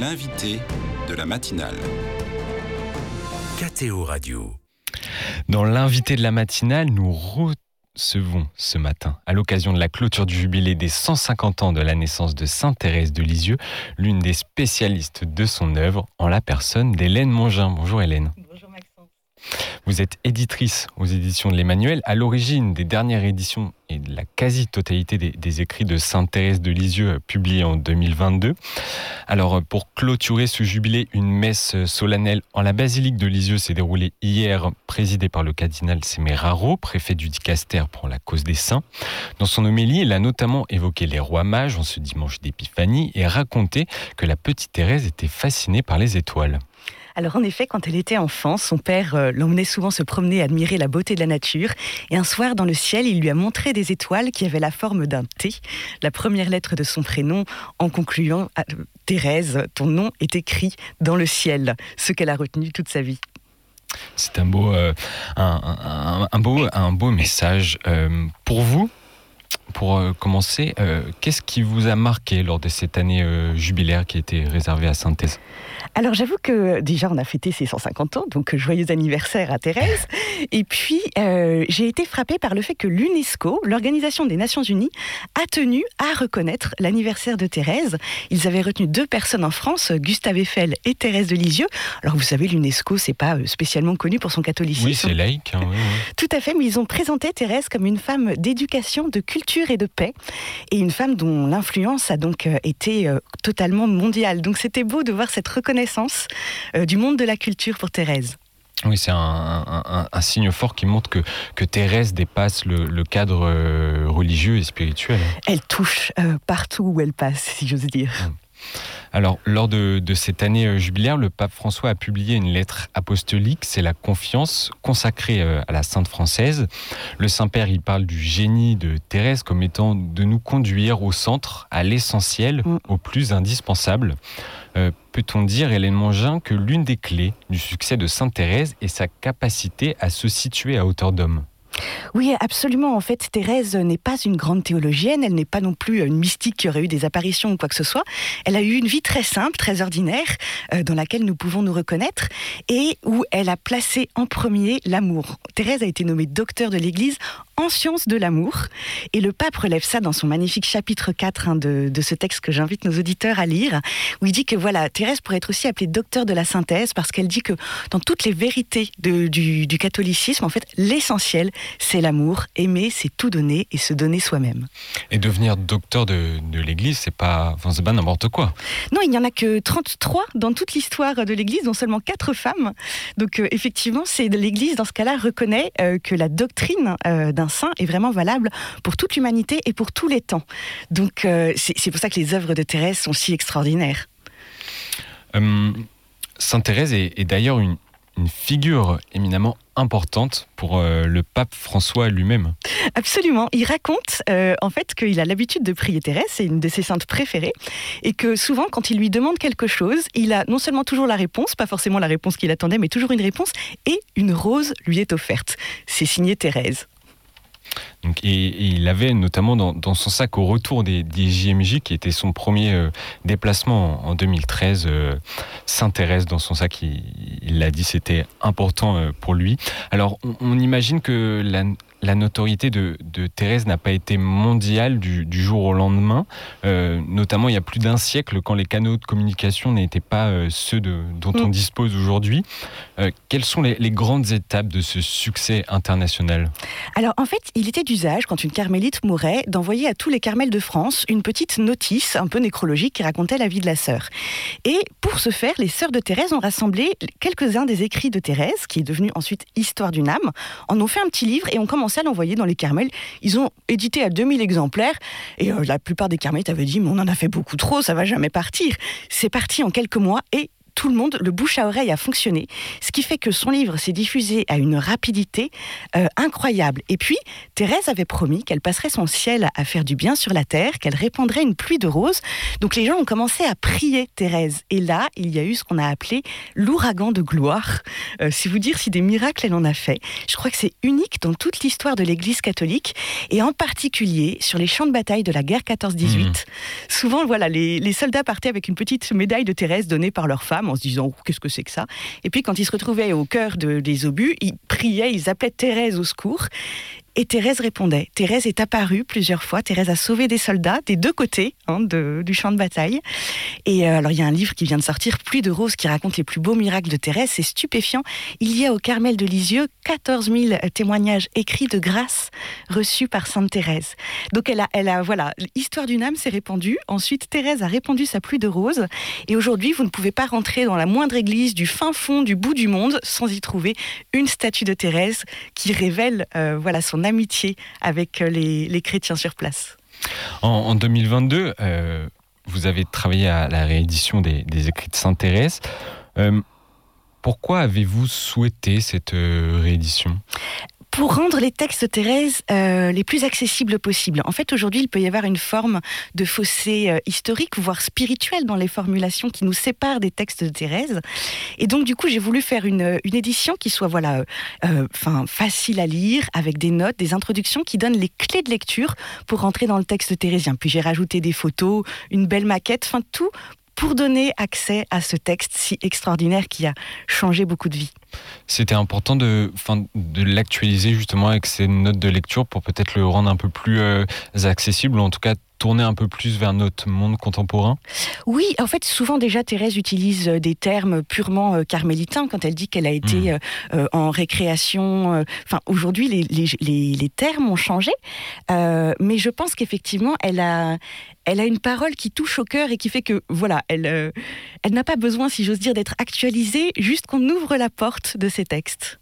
L'invité de la matinale. KTO Radio. Dans l'invité de la matinale, nous recevons ce matin, à l'occasion de la clôture du jubilé des 150 ans de la naissance de Sainte Thérèse de Lisieux, l'une des spécialistes de son œuvre, en la personne d'Hélène Mongin. Bonjour Hélène. Vous êtes éditrice aux éditions de l'Emmanuel, à l'origine des dernières éditions et de la quasi-totalité des, écrits de Sainte Thérèse de Lisieux euh, publiés en 2022. Alors, euh, pour clôturer ce jubilé, une messe solennelle en la basilique de Lisieux s'est déroulée hier, présidée par le cardinal Semeraro, préfet du Dicaster pour la cause des saints. Dans son homélie, il a notamment évoqué les rois mages en ce dimanche d'épiphanie et raconté que la petite Thérèse était fascinée par les étoiles. Alors en effet, quand elle était enfant, son père euh, l'emmenait souvent se promener, admirer la beauté de la nature. Et un soir, dans le ciel, il lui a montré des étoiles qui avaient la forme d'un T, la première lettre de son prénom, en concluant ah, Thérèse, ton nom est écrit dans le ciel, ce qu'elle a retenu toute sa vie. C'est un beau, euh, un, beau, un beau message. Euh, pour vous, pour euh, commencer, euh, qu'est-ce qui vous a marqué lors de cette année euh, jubilaire qui était réservée à Sainte-Thèse Alors j'avoue que déjà on a fêté ses 150 ans, donc joyeux anniversaire à Thérèse. Et puis j'ai été frappée par le fait que l'UNESCO, l'Organisation des Nations Unies, a tenu à reconnaître l'anniversaire de Thérèse. Ils avaient retenu deux personnes en France, Gustave Eiffel et Thérèse de Lisieux. Alors vous savez, l'UNESCO, c'est pas spécialement connu pour son catholicisme. Oui, c'est laïque. Hein, oui, oui. Tout à fait, mais ils ont présenté Thérèse comme une femme d'éducation, de culture et de paix, et une femme dont l'influence a donc euh, été euh, totalement mondiale. Donc c'était beau de voir cette reconnaissance euh, du monde de la culture pour Thérèse. Oui, c'est un, un, un, signe fort qui montre que, que Thérèse dépasse le, le cadre religieux et spirituel. Elle touche euh, partout où elle passe, si j'ose dire. Mmh. Alors, lors de, de, cette année euh, jubilaire, le pape François a publié une lettre apostolique, c'est la confiance, consacrée euh, à la Sainte Française. Le Saint-Père, il parle du génie de Thérèse comme étant de nous conduire au centre, à l'essentiel, mmh. au plus indispensable. Euh, Peut-on dire, Hélène Mongin, que l'une des clés du succès de Sainte Thérèse est sa capacité à se situer à hauteur d'homme? Oui, absolument. En fait, Thérèse n'est pas une grande théologienne, elle n'est pas non plus une mystique qui aurait eu des apparitions ou quoi que ce soit. Elle a eu une vie très simple, très ordinaire, euh, dans laquelle nous pouvons nous reconnaître et où elle a placé en premier l'amour. Thérèse a été nommée docteur de l'Église en sciences de l'amour et le pape relève ça dans son magnifique chapitre 4 hein, de, de, ce texte que j'invite nos auditeurs à lire, où il dit que voilà, Thérèse pourrait être aussi appelée docteur de la synthèse parce qu'elle dit que dans toutes les vérités de, du, du catholicisme, en fait, l'essentiel, c'est l'amour. Aimer, c'est tout donner et se donner soi-même. Et devenir docteur de, de l'Église, c'est pas, enfin, c'est pas n'importe quoi. Non, il n'y en a que 33 dans toute l'histoire de l'Église, dont seulement 4 femmes. Donc euh, effectivement, c'est l'Église, dans ce cas-là, reconnaît euh, que la doctrine euh, d'un saint est vraiment valable pour toute l'humanité et pour tous les temps. Donc euh, c'est pour ça que les œuvres de Thérèse sont si extraordinaires. Euh, Sainte Thérèse est, est d'ailleurs une, une figure éminemment importante pour euh, le pape François lui-même. Absolument. Il raconte euh, en fait qu'il a l'habitude de prier Thérèse, c'est une de ses saintes préférées, et que souvent quand il lui demande quelque chose, il a non seulement toujours la réponse, pas forcément la réponse qu'il attendait, mais toujours une réponse, et une rose lui est offerte. C'est signé Thérèse. Et, il avait notamment dans, son sac au retour des, des, JMJ, qui était son premier euh, déplacement en, en 2013, euh, dans son sac, il l'a dit, c'était important euh, pour lui. Alors on, on imagine que la, la notoriété de, de Thérèse n'a pas été mondiale du, du, jour au lendemain, euh, notamment il y a plus d'un siècle quand les canaux de communication n'étaient pas euh, ceux de, dont mm. on dispose aujourd'hui. Euh, quelles sont les, les, grandes étapes de ce succès international? Alors en fait, il était d'usage, quand une carmélite mourait, d'envoyer à tous les carmels de France une petite notice un peu nécrologique qui racontait la vie de la sœur. Et pour ce faire, les sœurs de Thérèse ont rassemblé quelques-uns des écrits de Thérèse, qui est devenu ensuite Histoire d'une âme, en ont fait un petit livre et ont commencé l'envoyer dans les Carmels. Ils ont édité à 2000 exemplaires et euh, la plupart des Carmelites avaient dit mais on en a fait beaucoup trop, ça va jamais partir. C'est parti en quelques mois et tout le monde, le bouche à oreille a fonctionné, ce qui fait que son livre s'est diffusé à une rapidité euh, incroyable. Et puis, Thérèse avait promis qu'elle passerait son ciel à faire du bien sur la terre, qu'elle répandrait une pluie de roses. Donc les gens ont commencé à prier Thérèse. Et là, il y a eu ce qu'on a appelé l'ouragan de gloire. Euh, si vous dire si des miracles elle en a fait. Je crois que c'est unique dans toute l'histoire de l'Église catholique et en particulier sur les champs de bataille de la guerre 14-18. Mmh. Souvent, voilà, les, les, soldats partaient avec une petite médaille de Thérèse donnée par leur femme en se disant qu'est-ce que c'est que ça? Et puis quand ils se retrouvaient au cœur de, des obus, ils priaient, ils appelaient Thérèse au secours. Et Thérèse répondait. Thérèse est apparue plusieurs fois. Thérèse a sauvé des soldats des deux côtés hein, du champ de bataille. Et euh, alors, il y a un livre qui vient de sortir, Pluie de roses, qui raconte les plus beaux miracles de Thérèse. C'est stupéfiant. Il y a au Carmel de Lisieux 14 000 témoignages écrits de grâce reçus par Sainte Thérèse. Donc, elle a, elle a voilà, l'histoire d'une âme s'est répandue. Ensuite, Thérèse a répandu sa pluie de roses. Et aujourd'hui, vous ne pouvez pas rentrer dans la moindre église du fin fond du bout du monde sans y trouver une statue de Thérèse qui révèle euh, voilà son amitié avec euh, les, chrétiens sur place. En, 2022, euh, vous avez travaillé à la réédition des, écrits de Sainte Thérèse. Euh, pourquoi avez-vous souhaité cette réédition? Pour rendre les textes Thérèse euh, les plus accessibles possibles. En fait, aujourd'hui, il peut y avoir une forme de fossé euh, historique, voire spirituel, dans les formulations qui nous séparent des textes de Thérèse. Et donc, du coup, j'ai voulu faire une, une, édition qui soit voilà, euh, facile à lire, avec des notes, des introductions qui donnent les clés de lecture pour rentrer dans le texte thérésien. Puis j'ai rajouté des photos, une belle maquette, enfin tout pour donner accès à ce texte si extraordinaire qui a changé beaucoup de vies. C'était important de, l'actualiser justement avec ces notes de lecture pour peut-être le rendre un peu plus euh, accessible, ou en tout cas tourner un peu plus vers notre monde contemporain Oui, en fait, souvent déjà, Thérèse utilise euh, des termes purement euh, carmélitains quand elle dit qu'elle a été mmh. en récréation. Enfin, aujourd'hui, les, les, les, termes ont changé, mais je pense qu'effectivement, elle a, elle a une parole qui touche au cœur et qui fait que, voilà, elle, elle n'a pas besoin, si j'ose dire, d'être actualisée, juste qu'on ouvre la porte de ces textes.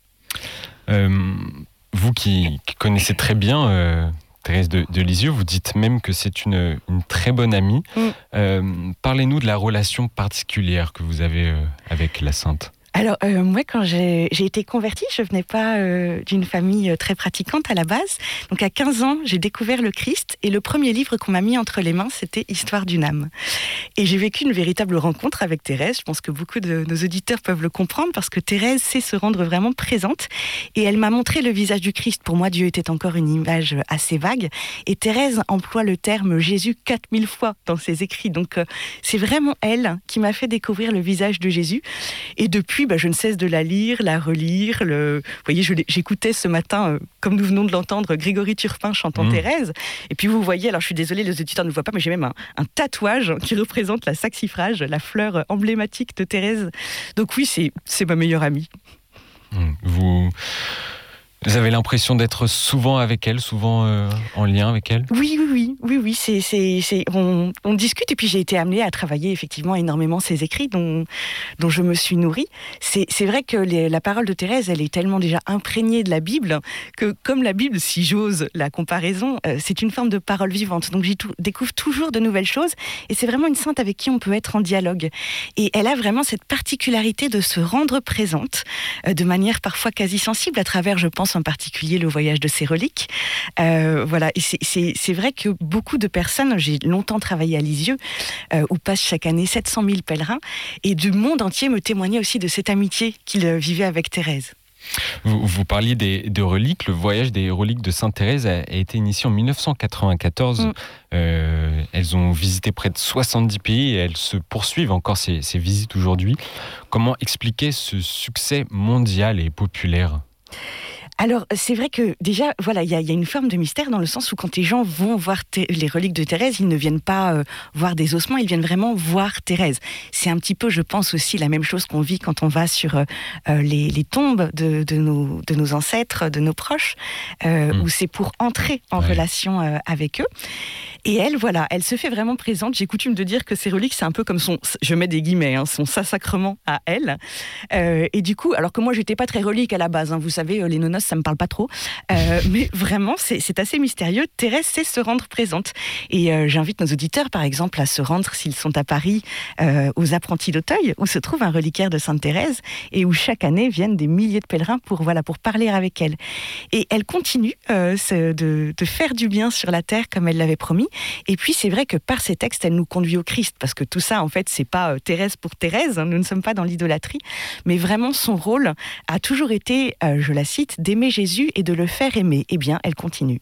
vous qui, connaissez très bien Thérèse de, Lisieux, vous dites même que c'est une, très bonne amie. Mm. Euh, parlez-nous de la relation particulière que vous avez euh, avec la Sainte. Alors, euh, moi, quand j'ai été convertie, je venais pas euh, d'une famille euh, très pratiquante à la base. Donc, à 15 ans, j'ai découvert le Christ et le premier livre qu'on m'a mis entre les mains, c'était Histoire d'une âme. Et j'ai vécu une véritable rencontre avec Thérèse. Je pense que beaucoup de nos auditeurs peuvent le comprendre parce que Thérèse sait se rendre vraiment présente et elle m'a montré le visage du Christ. Pour moi, Dieu était encore une image assez vague. Et Thérèse emploie le terme Jésus 4000 fois dans ses écrits. Donc, c'est vraiment elle qui m'a fait découvrir le visage de Jésus. Et depuis, bah, je ne cesse de la lire, la relire. Le... Vous voyez, j'écoutais ce matin, euh, comme nous venons de l'entendre, Grégory Turpin chantant mmh. Thérèse. Et puis vous voyez, alors je suis désolée, les auditeurs ne voient pas, mais j'ai même un, tatouage qui représente la saxifrage, la fleur emblématique de Thérèse. Donc oui, c'est ma meilleure amie. Mmh. Vous vous avez l'impression d'être souvent avec elle, souvent euh, en lien avec elle? Oui, oui, oui, oui, oui. On, discute et puis j'ai été amenée à travailler effectivement énormément ses écrits dont, dont je me suis nourrie. C'est, c'est vrai que la parole de Thérèse, elle est tellement déjà imprégnée de la Bible que comme la Bible, si j'ose la comparaison, euh, c'est une forme de parole vivante. Donc j'y découvre toujours de nouvelles choses et c'est vraiment une sainte avec qui on peut être en dialogue. Et elle a vraiment cette particularité de se rendre présente euh, de manière parfois quasi sensible à travers, je pense, en particulier le voyage de ses reliques. Euh, voilà, et c'est vrai que beaucoup de personnes, j'ai longtemps travaillé à Lisieux, euh, où passent chaque année 700 000 pèlerins, et du monde entier me témoignait aussi de cette amitié qu'il vivait avec Thérèse. Vous, parliez des, de reliques. Le voyage des reliques de Sainte-Thérèse a, été initié en 1994. Mm. Euh, elles ont visité près de 70 pays et elles se poursuivent encore ces visites aujourd'hui. Comment expliquer ce succès mondial et populaire? Alors, c'est vrai que déjà, voilà, il y, a une forme de mystère dans le sens où quand les gens vont voir les reliques de Thérèse, ils ne viennent pas euh, voir des ossements, ils viennent vraiment voir Thérèse. C'est un petit peu, je pense aussi, la même chose qu'on vit quand on va sur euh, euh, les, tombes de, nos, de nos ancêtres, de nos proches, mmh. où c'est pour entrer en relation avec eux. Et elle, voilà, elle se fait vraiment présente. J'ai coutume de dire que ces reliques, c'est un peu comme son, je mets des guillemets, hein, son sacrement à elle. et du coup, alors que moi, j'étais pas très relique à la base, hein, vous savez, les nonos, ça me parle pas trop. Euh, mais vraiment, c'est assez mystérieux. Thérèse sait se rendre présente. Et euh, j'invite nos auditeurs, par exemple, à se rendre, s'ils sont à Paris, aux apprentis d'Auteuil, où se trouve un reliquaire de Sainte Thérèse et où chaque année viennent des milliers de pèlerins pour, voilà, pour parler avec elle. Et elle continue de, faire du bien sur la terre comme elle l'avait promis. Et puis, c'est vrai que par ses textes, elle nous conduit au Christ, parce que tout ça, en fait, c'est pas Thérèse pour Thérèse. Hein. nous ne sommes pas dans l'idolâtrie, mais vraiment son rôle a toujours été, euh, je la cite, d'aimer Jésus et de le faire aimer. Eh bien, elle continue.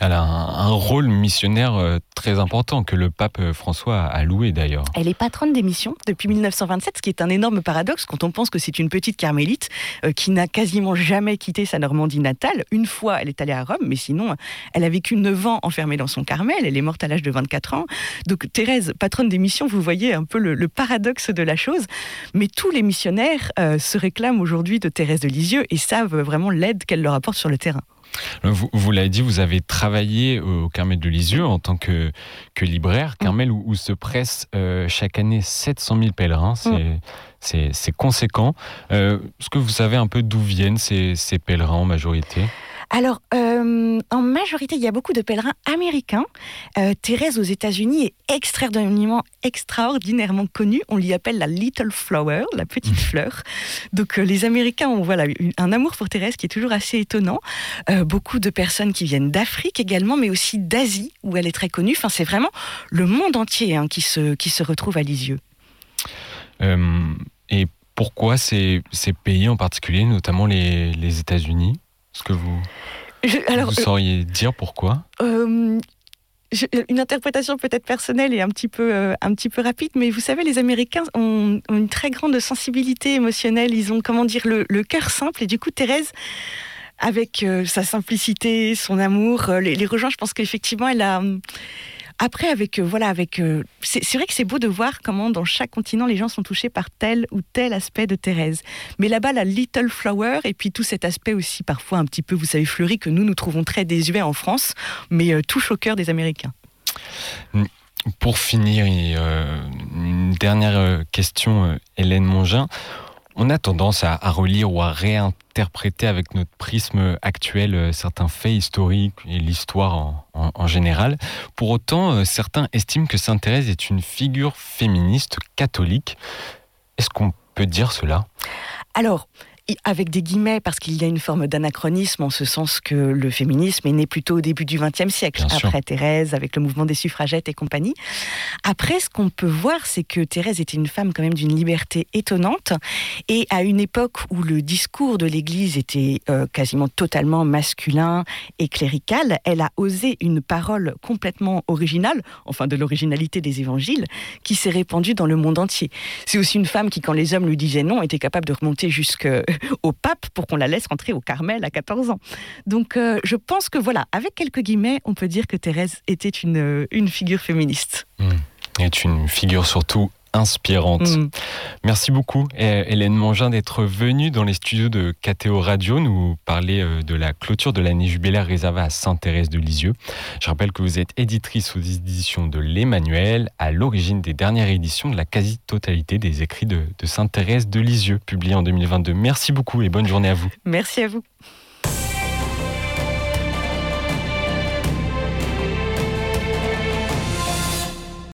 Elle a un, rôle missionnaire euh, très important que le pape euh, François a loué d'ailleurs. Elle est patronne des missions depuis 1927, ce qui est un énorme paradoxe quand on pense que c'est une petite carmélite qui n'a quasiment jamais quitté sa Normandie natale. Une fois, elle est allée à Rome, mais sinon, elle a vécu 9 ans enfermée dans son Carmel. Elle est morte à l'âge de 24 ans. Donc Thérèse, patronne des missions, vous voyez un peu le, paradoxe de la chose. Mais tous les missionnaires se réclament aujourd'hui de Thérèse de Lisieux et savent vraiment l'aide qu'elle leur apporte sur le terrain. Vous, l'avez dit, vous avez travaillé au Carmel de Lisieux en tant que, que libraire. Mm. Carmel où, se pressent euh, chaque année 700 000 pèlerins. Mm. C'est conséquent. Euh, est-ce que vous savez un peu d'où viennent ces, ces pèlerins en majorité? Alors, euh, en majorité, il y a beaucoup de pèlerins américains. Euh, Thérèse aux États-Unis est extraordinairement, extraordinairement connue. On l'y appelle la Little Flower, la petite mmh. fleur. Donc, euh, les Américains ont voilà un amour pour Thérèse qui est toujours assez étonnant. beaucoup de personnes qui viennent d'Afrique également, mais aussi d'Asie où elle est très connue. Enfin, c'est vraiment le monde entier hein, qui se qui se retrouve à Lisieux. et pourquoi ces, ces pays en particulier, notamment les, les États-Unis? Est-ce que vous, alors, vous sauriez dire pourquoi euh, une interprétation peut-être personnelle et un petit peu euh, un petit peu rapide, mais vous savez, les Américains ont, une très grande sensibilité émotionnelle. Ils ont comment dire le, le cœur simple et du coup Thérèse avec euh, sa simplicité, son amour, les, les rejoint. Je pense qu'effectivement, elle a après, avec euh, voilà, avec euh, c'est vrai que c'est beau de voir comment dans chaque continent les gens sont touchés par tel ou tel aspect de Thérèse. Mais là-bas, la Little Flower et puis tout cet aspect aussi parfois un petit peu, vous savez, fleuri que nous nous trouvons très désuets en France, mais euh, touche au cœur des Américains. Pour finir, une dernière question, Hélène Mongin. On a tendance à, relire ou à réinterpréter avec notre prisme actuel euh, certains faits historiques et l'histoire en, général. Pour autant, euh, certains estiment que Sainte Thérèse est une figure féministe catholique. Est-ce qu'on peut dire cela? Alors, avec des guillemets, parce qu'il y a une forme d'anachronisme en ce sens que le féminisme est né plutôt au début du XXe siècle, après Thérèse, avec le mouvement des suffragettes et compagnie. Après, ce qu'on peut voir, c'est que Thérèse était une femme quand même d'une liberté étonnante, et à une époque où le discours de l'Église était euh, quasiment totalement masculin et clérical, elle a osé une parole complètement originale, enfin de l'originalité des évangiles, qui s'est répandue dans le monde entier. C'est aussi une femme qui, quand les hommes lui disaient non, était capable de remonter jusque au pape pour qu'on la laisse rentrer au Carmel à 14 ans. Donc euh, je pense que voilà, avec quelques guillemets, on peut dire que Thérèse était une, euh, figure féministe. Mmh. Est une figure surtout inspirante. Mm. Merci beaucoup, Hélène Mangin, d'être venue dans les studios de KTO Radio nous parler euh, de la clôture de l'année jubilaire réservée à Sainte-Thérèse de Lisieux. Je rappelle que vous êtes éditrice aux éditions de l'Emmanuel, à l'origine des dernières éditions de la quasi-totalité des écrits de, de Sainte-Thérèse de Lisieux, publiés en 2022. Merci beaucoup et bonne journée à vous. Merci à vous.